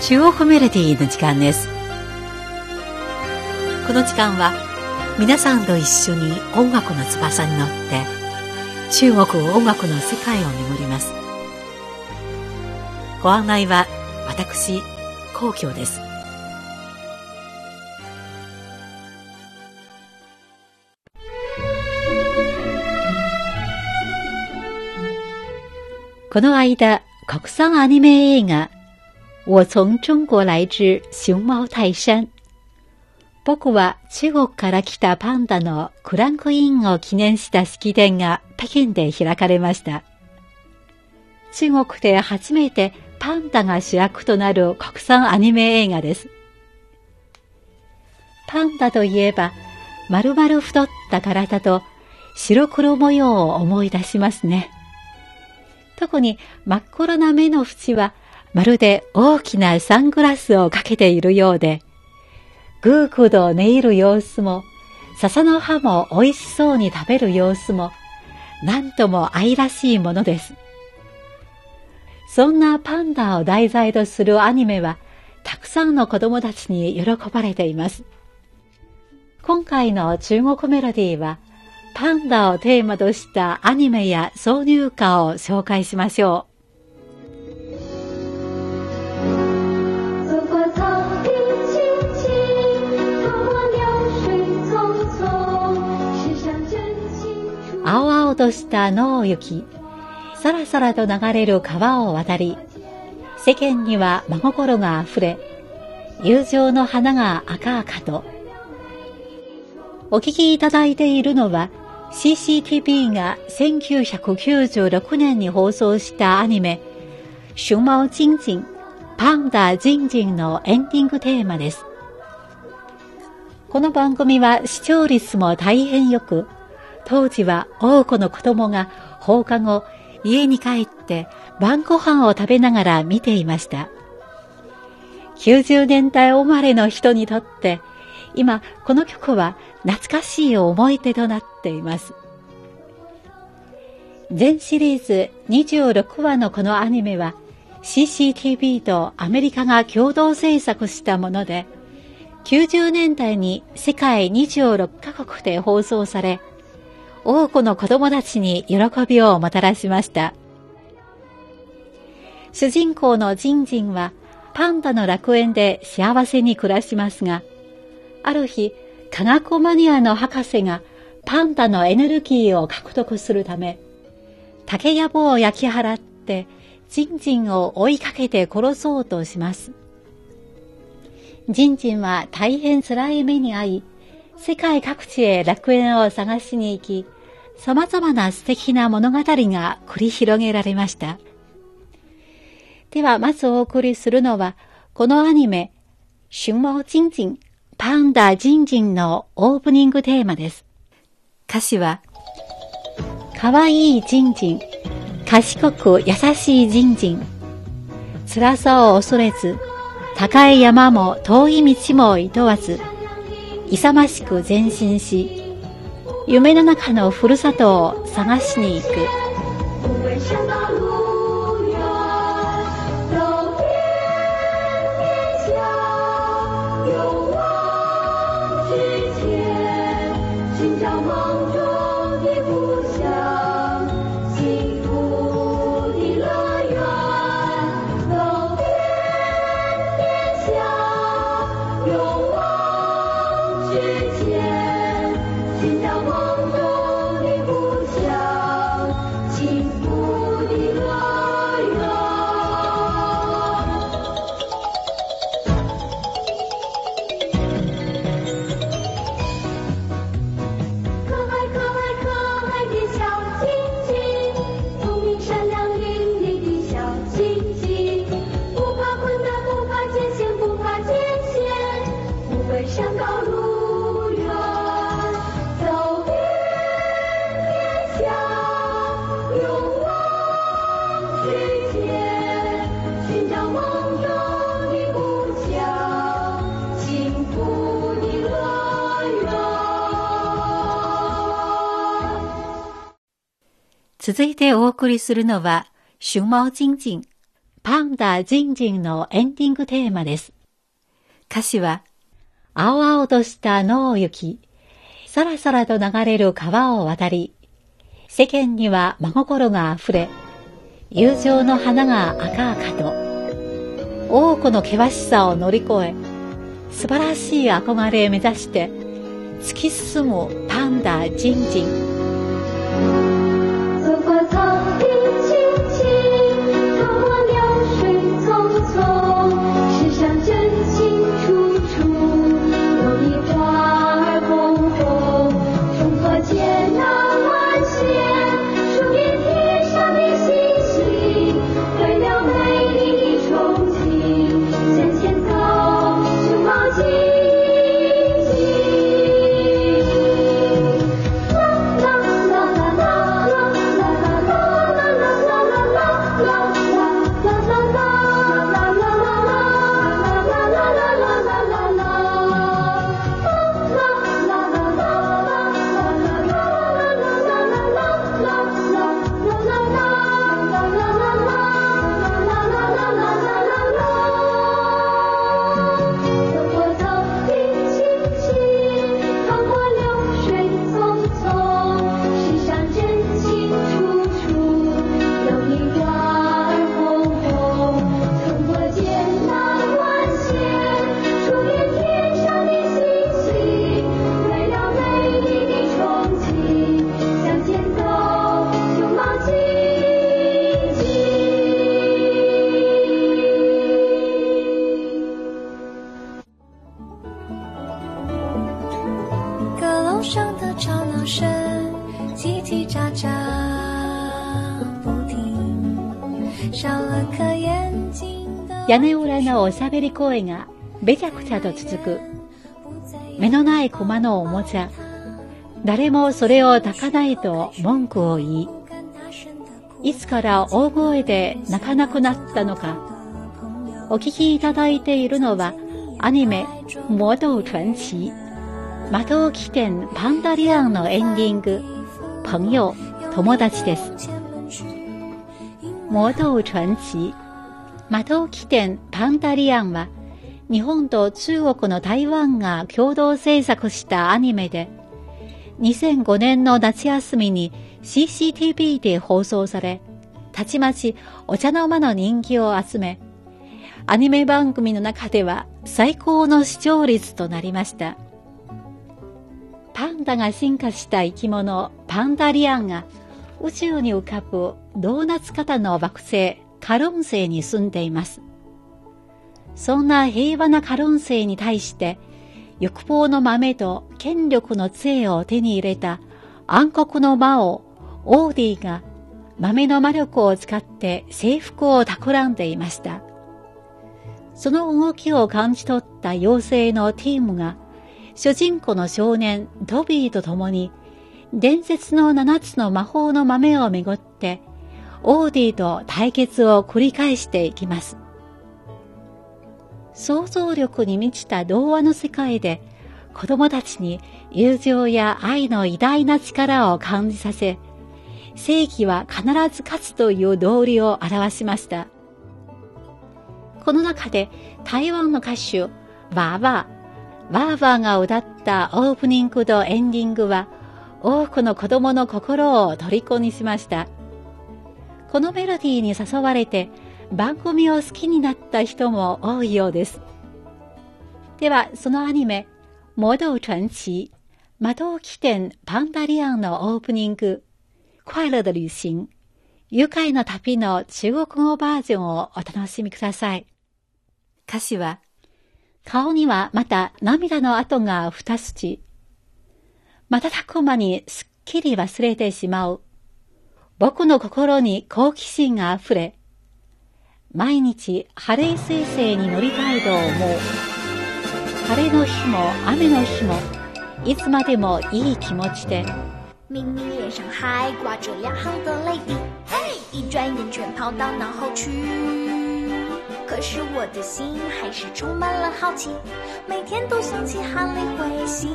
中央メロディーの時間です。この時間は皆さんと一緒に音楽の翼に乗って中国音楽の世界を巡ります。ご案内は私皇居です。この間、国産アニメ映画、我从中国来之熊猫泰山。僕は中国から来たパンダのクランクインを記念した式典が北京で開かれました。中国で初めてパンダが主役となる国産アニメ映画です。パンダといえば、丸々太った体と白黒模様を思い出しますね。特に真っ黒な目の縁はまるで大きなサングラスをかけているようで、ぐーぐと寝入る様子も、笹の葉も美味しそうに食べる様子も、なんとも愛らしいものです。そんなパンダを題材とするアニメは、たくさんの子供たちに喜ばれています。今回の中国メロディーは、パンダをテーマとしたアニメや挿入歌を紹介しましょう。青々とした野を行き、さらさらと流れる川を渡り、世間には真心があふれ、友情の花が赤々と。お聞きいただいているのは、CCTV が1996年に放送したアニメ、熊猫ジンジン、パンダジンジンのエンディングテーマです。この番組は視聴率も大変良く、当時は多くの子供が放課後、家に帰って晩ご飯を食べながら見ていました。90年代生まれの人にとって、今この曲は懐かしい思い出となっています。全シリーズ26話のこのアニメは CCTV とアメリカが共同制作したもので、90年代に世界26カ国で放送され、多くの子供たちに喜びをもたらしました。主人公のジンジンはパンダの楽園で幸せに暮らしますが、ある日、科学マニアの博士がパンダのエネルギーを獲得するため、竹やぶを焼き払ってジンジンを追いかけて殺そうとします。ジンジンは大変辛い目に遭い、世界各地へ楽園を探しに行き、様々な素敵な物語が繰り広げられました。では、まずお送りするのは、このアニメ、熊猫ジンジン、パンダジンジンのオープニングテーマです。歌詞は、かわいいジンジン、賢く優しいジンジン、辛さを恐れず、高い山も遠い道も厭わず、勇ましく前進し、夢の中のふるさとを探しに行く。続いてお送りするのは、熊猫ジンジン、パンダジンジンのエンディングテーマです。歌詞は、青々とした野を行き、さらさらと流れる川を渡り、世間には真心が溢れ、友情の花が赤々と、多くの険しさを乗り越え、素晴らしい憧れを目指して、突き進むパンダジンジン。屋根裏のおしゃべり声がべちゃくちゃと続く。目のない駒のおもちゃ。誰もそれを抱かないと文句を言い、いつから大声で泣かなくなったのか。お聞きいただいているのはアニメ魔導傳奇魔導起点パンダリアンのエンディング朋友友達です。魔導傳奇マトウ起点パンタリアンは日本と中国の台湾が共同制作したアニメで2005年の夏休みに CCTV で放送されたちまちお茶の間の人気を集めアニメ番組の中では最高の視聴率となりました。パンダが進化した生き物パンダリアンが宇宙に浮かぶドーナツ型の惑星カロン星に住んでいます。そんな平和なカロン星に対して、欲望の豆と権力の杖を手に入れた暗黒の魔王、オーディが豆の魔力を使って征服を企んでいました。その動きを感じ取った妖精のティームが、主人公の少年トビーと共に、伝説の七つの魔法の豆をめぐってオーディと対決を繰り返していきます。想像力に満ちた童話の世界で子供たちに友情や愛の偉大な力を感じさせ、正義は必ず勝つという道理を表しました。この中で台湾の歌手、ワーワー、ワーワーが歌ったオープニングとエンディングは多くの子供の心を虜にしました。このメロディーに誘われて番組を好きになった人も多いようです。では、そのアニメ、魔導传奇、魔導起点パンダリアンのオープニング、快乐的旅行、愉快な旅の中国語バージョンをお楽しみください。歌詞は、顔にはまた涙の跡が二筋。瞬く間にすっきり忘れてしまう。僕の心に好奇心があふれ、毎日晴れ彗星に乗りたいと思う。晴れの日も雨の日も、いつまでもいい気持ちで。明明脸上还挂着两行的泪滴，嘿，一转眼全跑到脑后去。可是我的心还是充满了好奇，每天都想起哈雷彗星。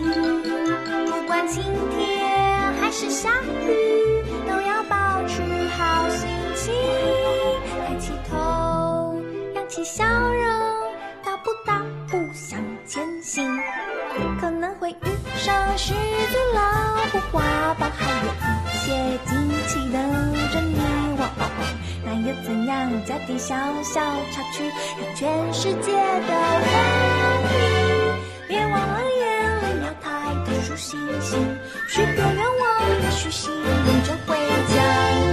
不管晴天还是下雨，好心情，抬起头，扬起笑容，大步大步向前行。可能会遇上狮子、老虎、花豹，还有一些惊奇等着你。哇哦哦，那又怎样？加点小小插曲，让全世界都欢迎。别忘了眼里要抬头数星星，许个愿望，也许心愿就会降临。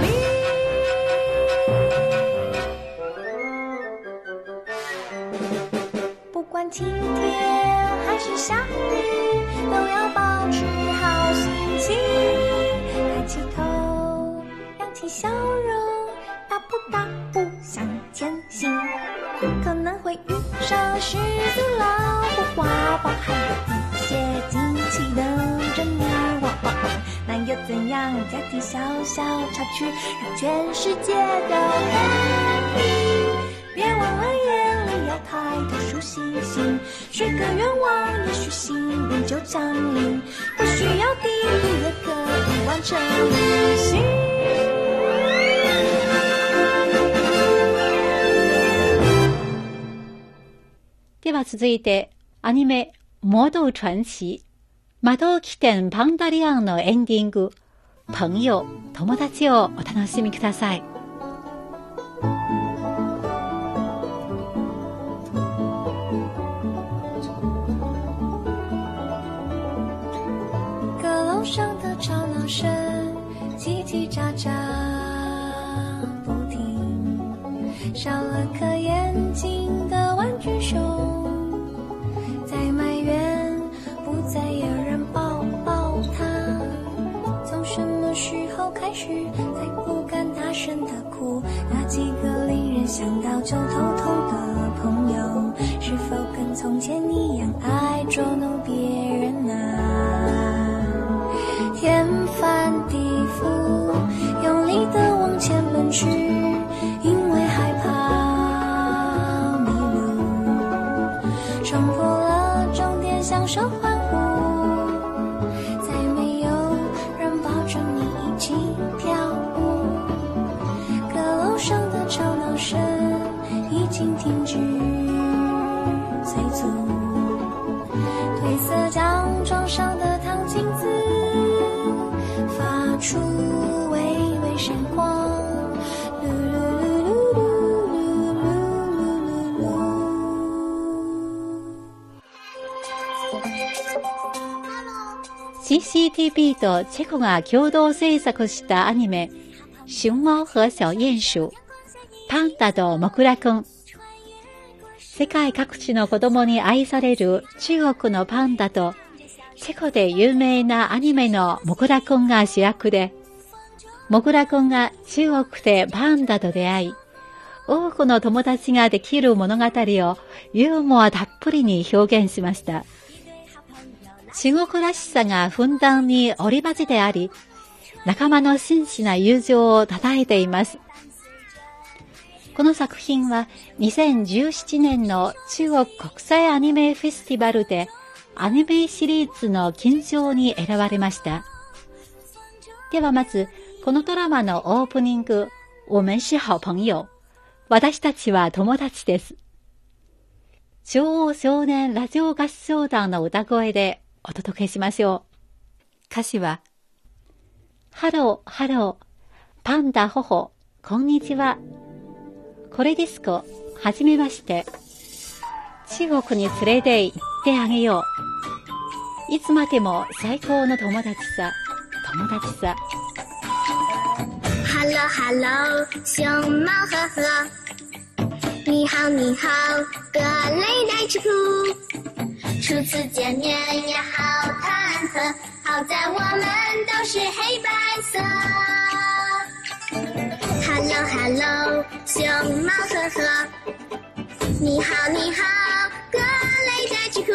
小插曲，让全世界都 happy。别忘了眼里要抬头数星星，许个愿望，也许幸运就降临。不需要地图也可以完成旅行。では続いて、アニメ、魔導传奇、魔導起点パンダリアンのエンディング、 朋友、友達をお楽しみください。阁楼上的吵闹声叽叽喳喳不停，少了颗眼睛的玩具熊， 开始才不敢大声的哭？那几个令人想到就头痛的朋友，是否跟从前一样爱捉弄别人呢、天翻地覆，用力的往前奔去，因为害怕迷路，冲破了终点，享受 CCTV とチェコが共同制作したアニメ、春猫和小鼹鼠、パンダとモクラくん。世界各地の子供に愛される中国のパンダと、チェコで有名なアニメのモクラくんが主役で、モクラくんが中国でパンダと出会い、多くの友達ができる物語をユーモアたっぷりに表現しました。中国らしさがふんだんに織り交ぜてあり、仲間の真摯な友情を称えています。この作品は2017年の中国国際アニメフェスティバルでアニメシリーズの金賞に選ばれました。ではまず、このドラマのオープニング、我们是好朋友。私たちは友達です。昭和少年ラジオ合唱団の歌声でお届けしましょう。歌詞は、ハロー、ハロー、パンダホホ、こんにちは。これディスコ、はじめまして。中国に連れて行ってあげよう。いつまでも最高の友達さ、友達さ。Hello Hello，熊猫呵呵，你好你好，各类带吃苦。初次见面也好忐忑，好在我们都是黑白色。Hello Hello，熊猫呵呵，你好你好，各类带吃苦。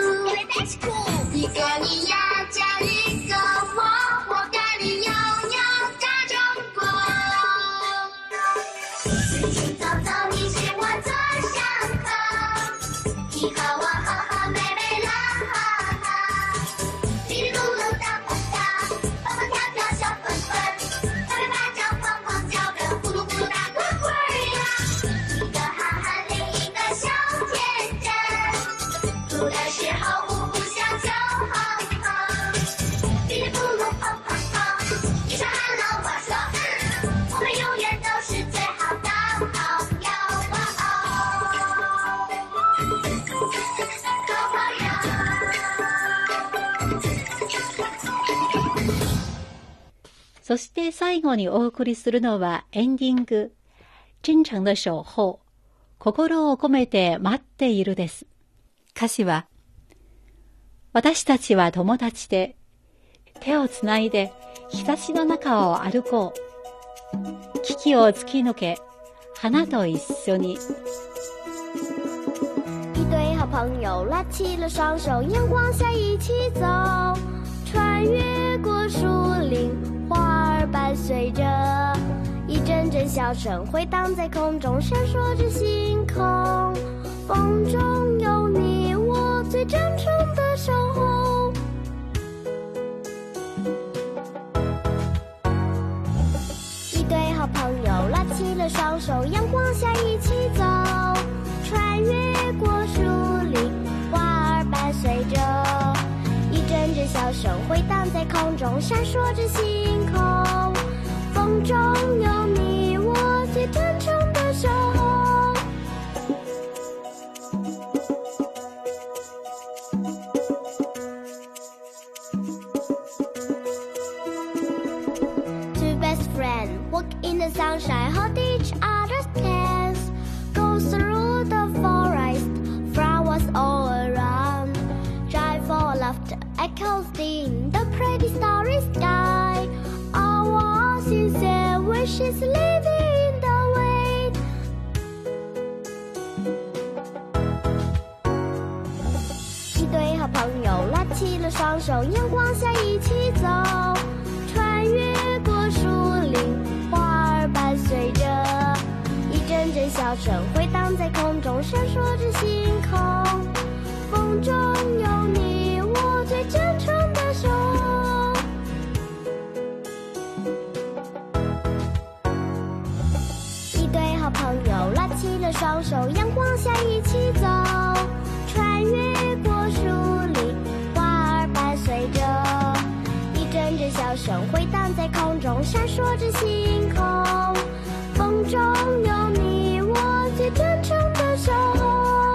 一个你呀加一个我，我咖喱油牛大中国。清清早早你是我左上课，你和そして最後にお送りするのはエンディング、真誠的守候、心を込めて待っているです。歌詞は、私たちは友達で、手をつないで日差しの中を歩こう。危機を突き抜け、花と一緒に。一对好朋友拉起了双手，阳光下一起走，穿越过树林，花儿伴随着，一阵阵笑声回荡在空中，闪烁着星空。风中有你我最真诚的守候。一对好朋友拉起了双手，阳光中，闪烁着星空。风中有你我最真诚的守候。Two best friends walk in the sunshine, hold each other's hands. Go through the forest, flowers all around. Joyful laughter echoes in the starry sky. Our sincere wishes living in the wait. 一对好朋友拉起了双手，阳光下一起走，穿越过树林，花儿伴随着，一阵阵笑声回荡在空中，闪烁着星空。风中有你拉起了双手，阳光下一起走，穿越过树林，花儿伴随着，一阵阵笑声回荡在空中，闪烁着星空。风中有你我最真诚的守候。